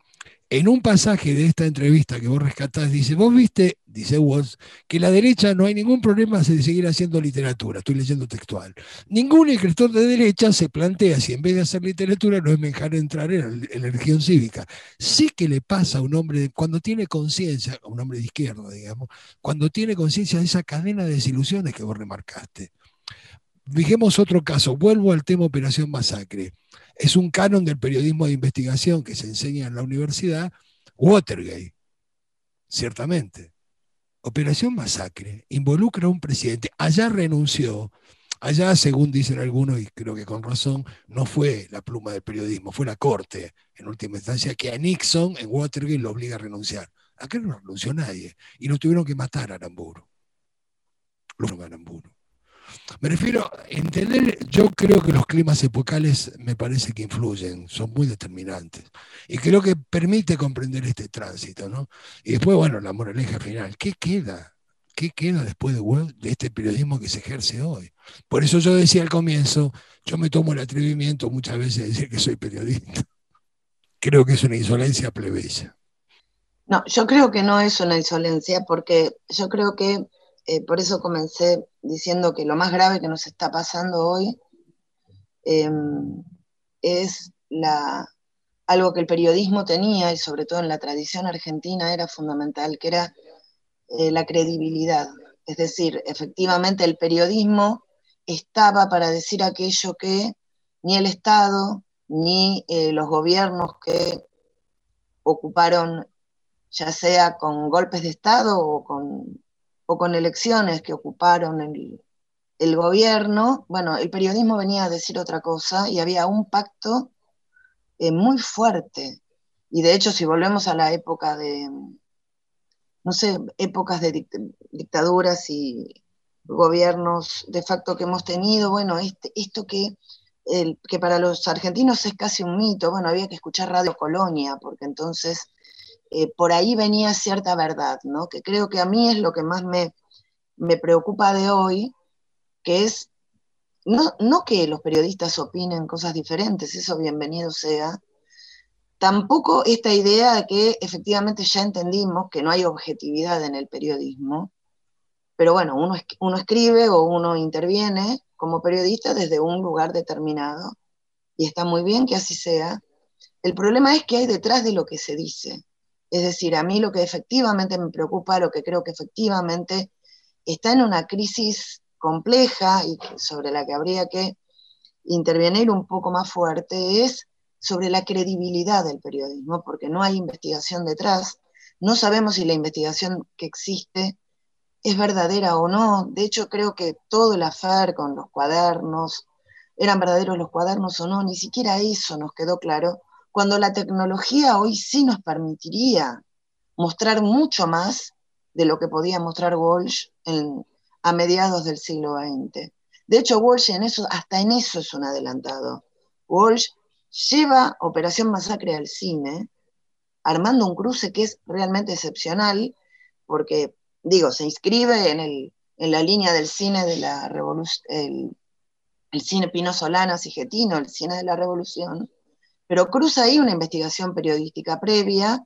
en un pasaje de esta entrevista que vos rescatás, dice, vos viste, dice Walsh, que la derecha no hay ningún problema de seguir haciendo literatura, estoy leyendo textual. Ningún escritor de derecha se plantea si en vez de hacer literatura no es mejor entrar en, en la religión cívica. Sí que le pasa a un hombre, cuando tiene conciencia, a un hombre de izquierda, digamos, cuando tiene conciencia de esa cadena de desilusiones que vos remarcaste. Fijemos otro caso, vuelvo al tema Operación Masacre es un canon del periodismo de investigación que se enseña en la universidad, Watergate, ciertamente. Operación Masacre involucra a un presidente, allá renunció, allá, según dicen algunos, y creo que con razón, no fue la pluma del periodismo, fue la corte, en última instancia, que a Nixon en Watergate lo obliga a renunciar. Acá no renunció nadie, y lo tuvieron que matar a Aramburu. Lo a Aramburu. Me refiero a entender, yo creo que los climas epocales me parece que influyen, son muy determinantes. Y creo que permite comprender este tránsito, ¿no? Y después, bueno, la moraleja final, ¿qué queda? ¿Qué queda después de, de este periodismo que se ejerce hoy? Por eso yo decía al comienzo, yo me tomo el atrevimiento muchas veces de decir que soy periodista. Creo que es una insolencia plebeya. No, yo creo que no es una insolencia, porque yo creo que eh, por eso comencé diciendo que lo más grave que nos está pasando hoy eh, es la, algo que el periodismo tenía, y sobre todo en la tradición argentina era fundamental, que era eh, la credibilidad. Es decir, efectivamente el periodismo estaba para decir aquello que ni el Estado ni eh, los gobiernos que ocuparon, ya sea con golpes de Estado o con o con elecciones que ocuparon el, gobierno, bueno, el periodismo venía a decir otra cosa y había un pacto eh, muy fuerte. Y de hecho, si volvemos a la época de, no sé, épocas de dict dictaduras y gobiernos de facto que hemos tenido, bueno, este, esto que, el, que para los argentinos es casi un mito, bueno, había que escuchar Radio Colonia, porque entonces eh, por ahí venía cierta verdad, ¿no? que creo que a mí es lo que más me, me preocupa de hoy, que es no, no, que los periodistas opinen cosas diferentes, eso bienvenido sea, tampoco esta idea de que efectivamente ya entendimos que no hay objetividad en el periodismo, pero bueno, uno, uno escribe o uno interviene como periodista desde un lugar determinado, y está muy bien que así sea. El problema es que hay detrás de lo que se dice. Es decir, a mí lo que efectivamente me preocupa, lo que creo que efectivamente está en una crisis compleja y sobre la que habría que intervenir un poco más fuerte es sobre la credibilidad del periodismo, porque no hay investigación detrás, no sabemos si la investigación que existe es verdadera o no. De hecho, creo que todo el afer con los cuadernos, eran verdaderos los cuadernos o no, ni siquiera eso nos quedó claro, cuando la tecnología hoy sí nos permitiría mostrar mucho más de lo que podía mostrar Walsh en, a mediados del siglo XX. De hecho, Walsh en eso, hasta en eso es un adelantado. Walsh lleva Operación Masacre al cine, armando un cruce que es realmente excepcional, porque, digo, se inscribe en, el, la línea del cine de la revolución, el, el, cine Pino Solanas y el cine de la revolución, pero cruza ahí una investigación periodística previa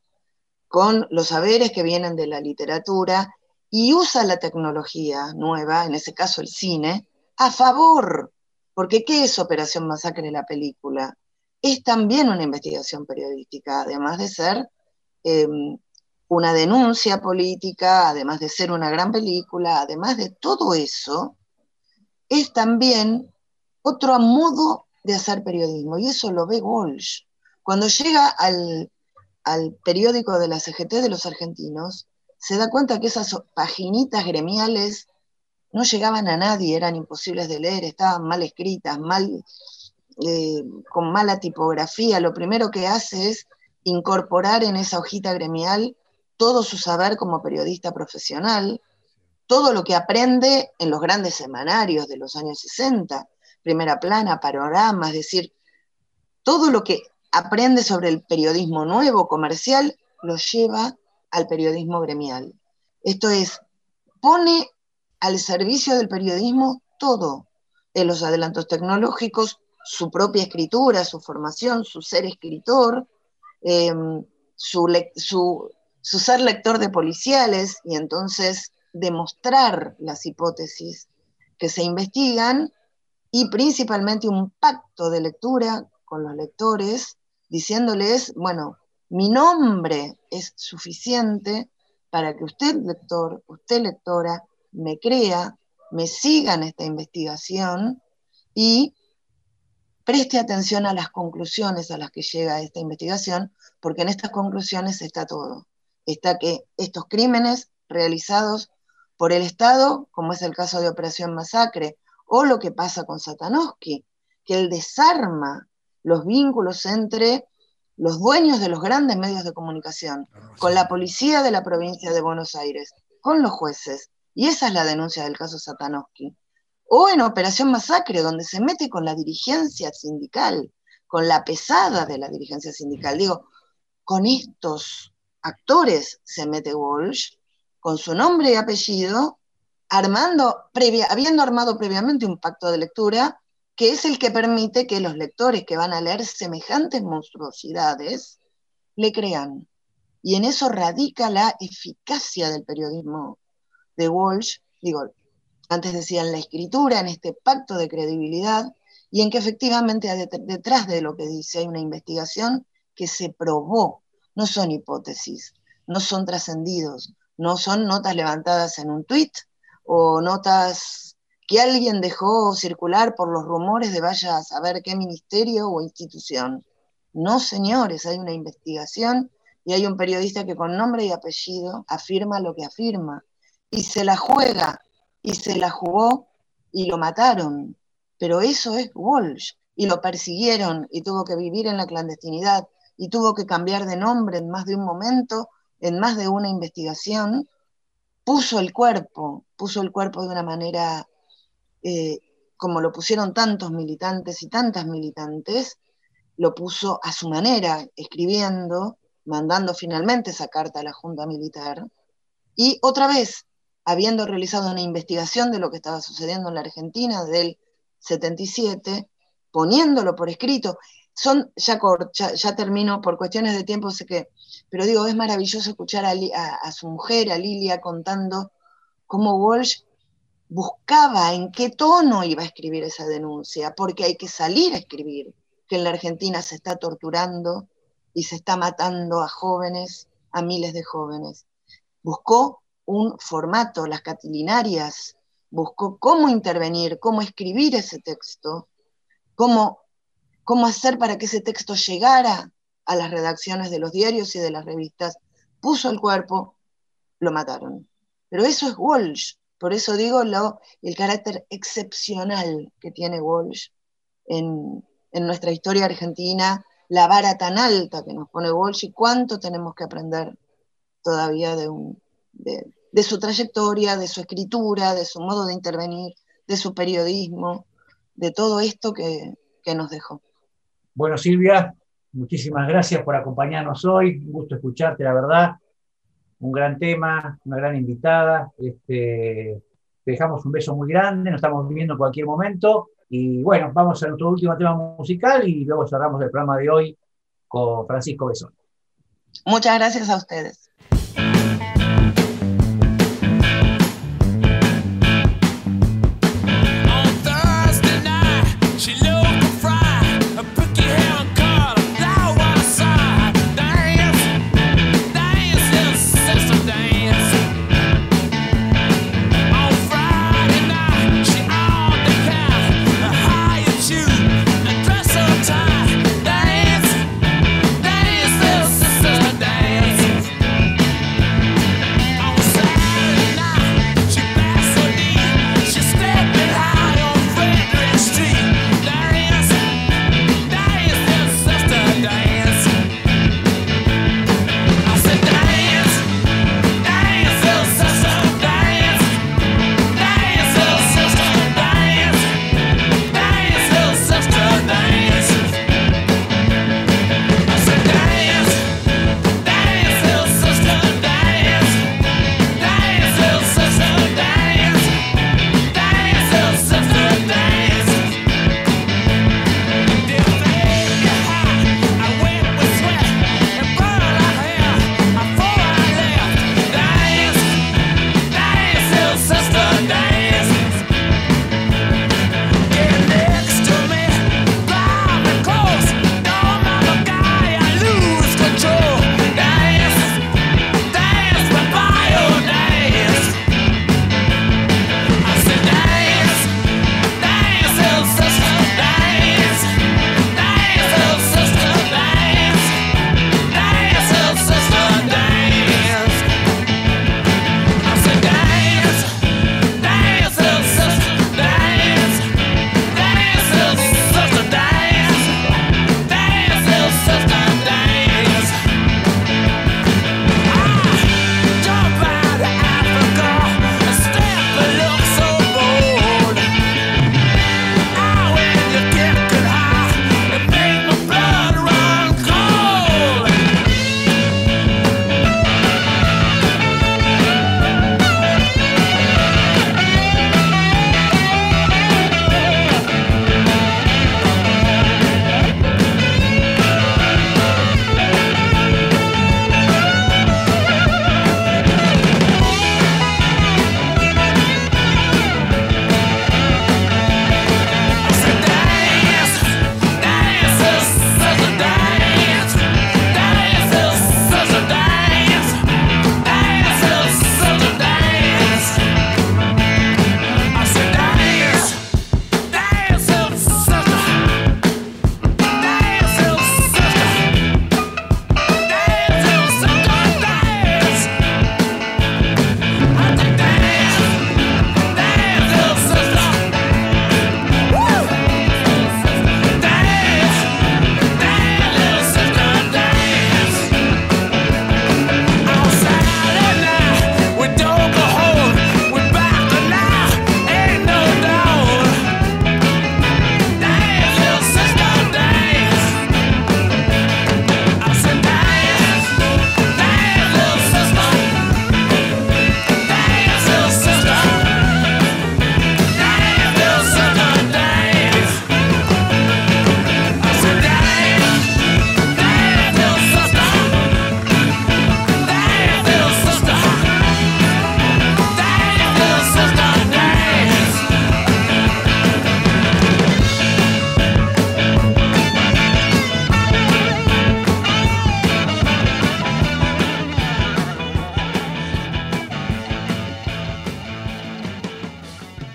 con los saberes que vienen de la literatura y usa la tecnología nueva, en ese caso el cine, a favor. Porque ¿qué es Operación Masacre la película? Es también una investigación periodística, además de ser eh, una denuncia política, además de ser una gran película, además de todo eso, es también otro modo de hacer periodismo, y eso lo ve Walsh. Cuando llega al, al periódico de la CGT de los argentinos, se da cuenta que esas paginitas gremiales no llegaban a nadie, eran imposibles de leer, estaban mal escritas, mal, eh, con mala tipografía. Lo primero que hace es incorporar en esa hojita gremial todo su saber como periodista profesional, todo lo que aprende en los grandes semanarios de los años 60, primera plana, panorama, es decir, todo lo que aprende sobre el periodismo nuevo, comercial, lo lleva al periodismo gremial. Esto es, pone al servicio del periodismo todo, en los adelantos tecnológicos, su propia escritura, su formación, su ser escritor, su, su, su ser lector de policiales y entonces demostrar las hipótesis que se investigan y principalmente un pacto de lectura con los lectores, diciéndoles, bueno, mi nombre es suficiente para que usted, lector, usted, lectora, me crea, me siga en esta investigación y preste atención a las conclusiones a las que llega esta investigación, porque en estas conclusiones está todo. Está que estos crímenes realizados por el Estado, como es el caso de Operación Masacre, o lo que pasa con Satanowski, que él desarma los vínculos entre los dueños de los grandes medios de comunicación, con la policía de la provincia de Buenos Aires, con los jueces. Y esa es la denuncia del caso Satanowski. O en Operación Masacre, donde se mete con la dirigencia sindical, con la pesada de la dirigencia sindical. Digo, con estos actores se mete Walsh, con su nombre y apellido, armando, previa, habiendo armado previamente un pacto de lectura que es el que permite que los lectores que van a leer semejantes monstruosidades le crean. Y en eso radica la eficacia del periodismo de Walsh, digo, antes decía en la escritura, en este pacto de credibilidad, y en que efectivamente detrás de lo que dice hay una investigación que se probó, no son hipótesis, no son trascendidos, no son notas levantadas en un tuit o notas que alguien dejó circular por los rumores de vaya a saber qué ministerio o institución. No, señores, hay una investigación y hay un periodista que con nombre y apellido afirma lo que afirma y se la juega y se la jugó y lo mataron. Pero eso es Walsh y lo persiguieron y tuvo que vivir en la clandestinidad y tuvo que cambiar de nombre en más de un momento, en más de una investigación, puso el cuerpo, puso el cuerpo de una manera eh, como lo pusieron tantos militantes y tantas militantes, lo puso a su manera, escribiendo, mandando finalmente esa carta a la Junta Militar, y otra vez, habiendo realizado una investigación de lo que estaba sucediendo en la Argentina del 77, poniéndolo por escrito, son, ya, ya, termino por cuestiones de tiempo, sé que, pero digo, es maravilloso escuchar a, a, a, su mujer, a Lilia, contando cómo Walsh buscaba en qué tono iba a escribir esa denuncia, porque hay que salir a escribir que en la Argentina se está torturando y se está matando a jóvenes, a miles de jóvenes. Buscó un formato, las catilinarias, buscó cómo intervenir, cómo escribir ese texto, cómo cómo hacer para que ese texto llegara a las redacciones de los diarios y de las revistas, puso el cuerpo, lo mataron. Pero eso es Walsh, por eso digo el carácter excepcional que tiene Walsh en, nuestra historia argentina, la vara tan alta que nos pone Walsh y cuánto tenemos que aprender todavía de, su trayectoria, de su escritura, de su modo de intervenir, de su periodismo, de todo esto que nos dejó. Bueno, Silvia, muchísimas gracias por acompañarnos hoy. Un gusto escucharte, la verdad. Un gran tema, una gran invitada. Este, te dejamos un beso muy grande, nos estamos viendo en cualquier momento. Y bueno, vamos a nuestro último tema musical y luego cerramos el programa de hoy con Francisco Besón. Muchas gracias a ustedes.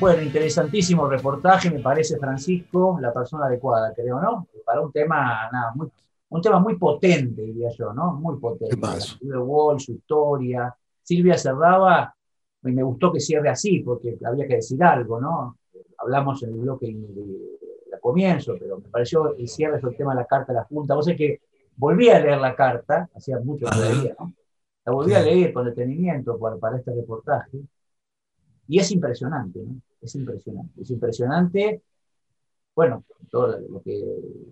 Bueno, interesantísimo reportaje, me parece, Francisco, la persona adecuada, creo, ¿no? Para un tema, nada, muy, un tema muy potente, diría yo, ¿no? Muy potente. De Wall, su historia. Silvia cerraba, y me gustó que cierre así, porque había que decir algo, ¿no? Hablamos en el bloque de, de comienzo, pero me pareció el cierre sobre el tema de la carta de la Junta. Vos sabés que volví a leer la carta, hacía mucho que leía, ¿no? La volví a leer con detenimiento para, para este reportaje. Y es impresionante, ¿no? Es impresionante. Es impresionante, bueno, todo lo que,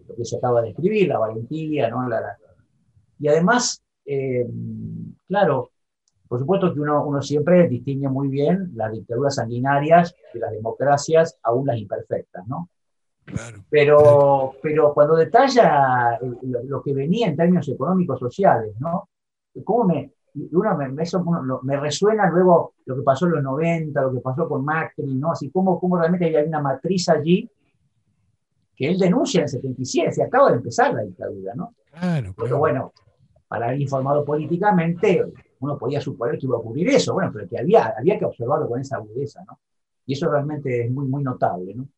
lo que se acaba de escribir, la valentía, ¿no? La- la- y además, eh, claro, por supuesto que uno, uno siempre distingue muy bien las dictaduras sanguinarias de las democracias, aún las imperfectas, ¿no? Claro. Pero, pero cuando detalla lo, lo que venía en términos económicos sociales, ¿no? ¿Cómo me, uno me, eso uno me resuena luego lo que pasó en los 90, lo que pasó con Macri, ¿no? Así como, como realmente hay una matriz allí que él denuncia en el 77, se acaba de empezar la dictadura, ¿no? Claro, Pero bueno, para haber informado políticamente, uno podía suponer que iba a ocurrir eso, bueno, pero que había, había que observarlo con esa agudeza, ¿no? Y eso realmente es muy, muy notable, ¿no?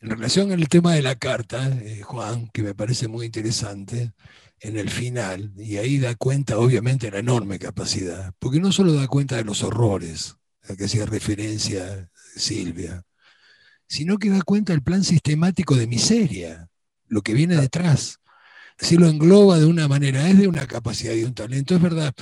En relación al tema de la carta, eh, Juan, que me parece muy interesante, en el final, y ahí da cuenta obviamente de la enorme capacidad, porque no solo da cuenta de los horrores a que hacía referencia Silvia, sino que da cuenta del plan sistemático de miseria, lo que viene detrás. Así lo engloba de una manera, es de una capacidad y un talento, es verdad.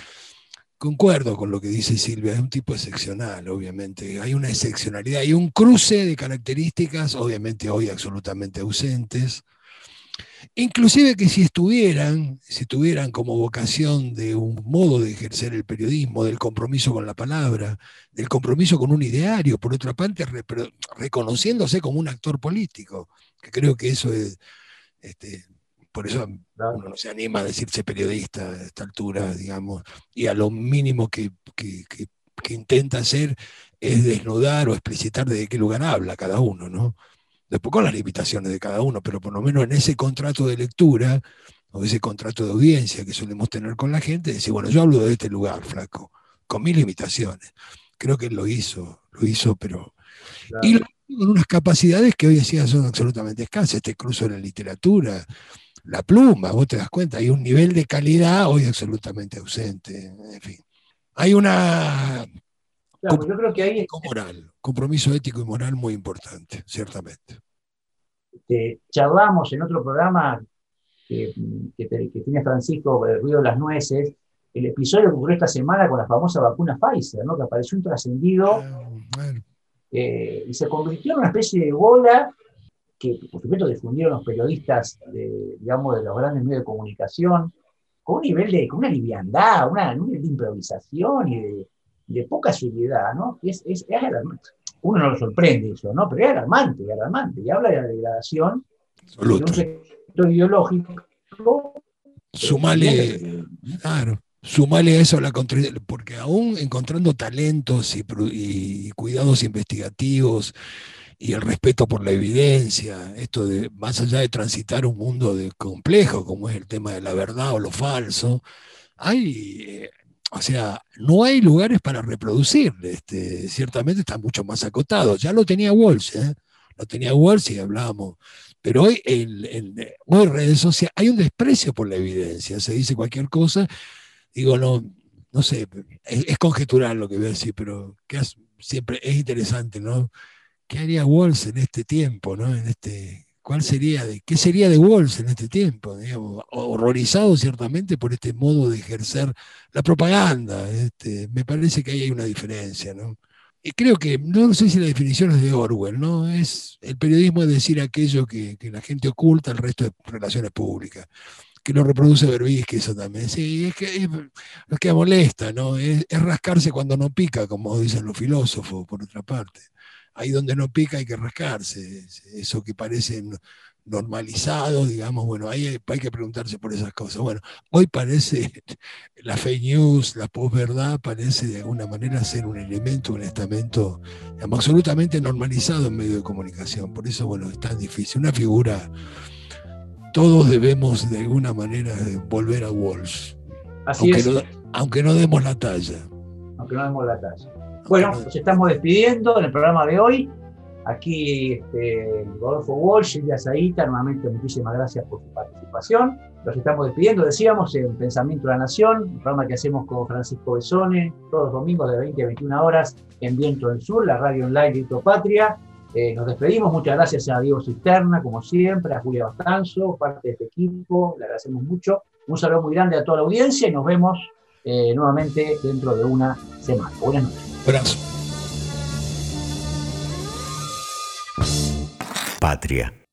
Concuerdo con lo que dice Silvia, es un tipo excepcional, obviamente. Hay una excepcionalidad, hay un cruce de características, obviamente hoy absolutamente ausentes. Inclusive que si estuvieran, si tuvieran como vocación de un modo de ejercer el periodismo, del compromiso con la palabra, del compromiso con un ideario, por otra parte, reconociéndose como un actor político, que creo que eso es, este, por eso uno no se anima a decirse periodista a esta altura, digamos, y a lo mínimo que, que- que- que intenta hacer es desnudar o explicitar de qué lugar habla cada uno, ¿no? Después con las limitaciones de cada uno, pero por lo menos en ese contrato de lectura o ese contrato de audiencia que solemos tener con la gente, decir, bueno, yo hablo de este lugar, flaco, con mis limitaciones. Creo que él lo hizo, lo hizo, pero... Claro. Y lo hizo con unas capacidades que hoy decía son absolutamente escasas, este cruzo en la literatura, la pluma, vos te das cuenta, hay un nivel de calidad hoy absolutamente ausente, en fin. Hay una Claro, yo creo que ahí moral, compromiso ético y moral muy importante, ciertamente. este, charlamos en otro programa que, que, tiene Francisco, El ruido de las nueces, el episodio que ocurrió esta semana con la famosa vacuna Pfizer, ¿no? que apareció un trascendido Ah, bueno, eh, y se convirtió en una especie de bola que, por supuesto, difundieron los periodistas de, digamos, de los grandes medios de comunicación, con un nivel de, con una liviandad, una, un nivel de improvisación y de, de poca seriedad, ¿no? Es, es, es alarmante. Uno no lo sorprende eso, ¿no? Pero es alarmante, es alarmante. Y habla de la degradación de absoluto. un sector ideológico. Sumale, claro, sumale a eso la porque aún encontrando talentos y, y cuidados investigativos y el respeto por la evidencia, esto de más allá de transitar un mundo de complejo como es el tema de la verdad o lo falso, hay, eh, o sea, no hay lugares para reproducir. Este, ciertamente está mucho más acotado. Ya lo tenía Walsh, ¿eh? lo tenía Walsh y hablábamos. Pero hoy en, redes sociales hay un desprecio por la evidencia. Se dice cualquier cosa, digo, no, no sé, es, es conjetural lo que voy a decir, pero que siempre es interesante, ¿no? ¿Qué haría Walsh en este tiempo, ¿no? En este, ¿Cuál sería de, qué sería de Walsh en este tiempo? horrorizado ciertamente por este modo de ejercer la propaganda. Este, me parece que ahí hay una diferencia, ¿no? Y creo que, no sé si la definición es de Orwell, ¿no? Es el periodismo es decir aquello que, la gente oculta, el resto de relaciones públicas. Que lo reproduce Berbisky, eso también. Sí, es que es, es que molesta, ¿no? Es rascarse cuando no pica, como dicen los filósofos, por otra parte. Ahí donde no pica hay que rascarse. Eso que parece normalizado, digamos, bueno, ahí hay, hay que preguntarse por esas cosas. Bueno, hoy parece la fake news, la posverdad, parece de alguna manera ser un elemento, un estamento digamos, absolutamente normalizado en medio de comunicación. Por eso, bueno, es tan difícil. Una figura, todos debemos de alguna manera volver a Walsh, Así aunque es, no, aunque no demos la talla. aunque no demos la talla. Bueno, nos estamos despidiendo en el programa de hoy. Aquí este, Rodolfo Walsh, Silvia Zaita, nuevamente muchísimas gracias por su participación. Nos estamos despidiendo, decíamos, en Pensamiento de la Nación, un programa que hacemos con Francisco Besone, todos los domingos de 20 a 21 horas en Viento del Sur, la radio online de Hito Patria. Eh, nos despedimos, muchas gracias a Diego Cisterna, como siempre, a Julia Bastanzo, parte de este equipo, le agradecemos mucho. Un saludo muy grande a toda la audiencia y nos vemos eh, nuevamente dentro de una semana. Buenas noches. Abrazo. Patria.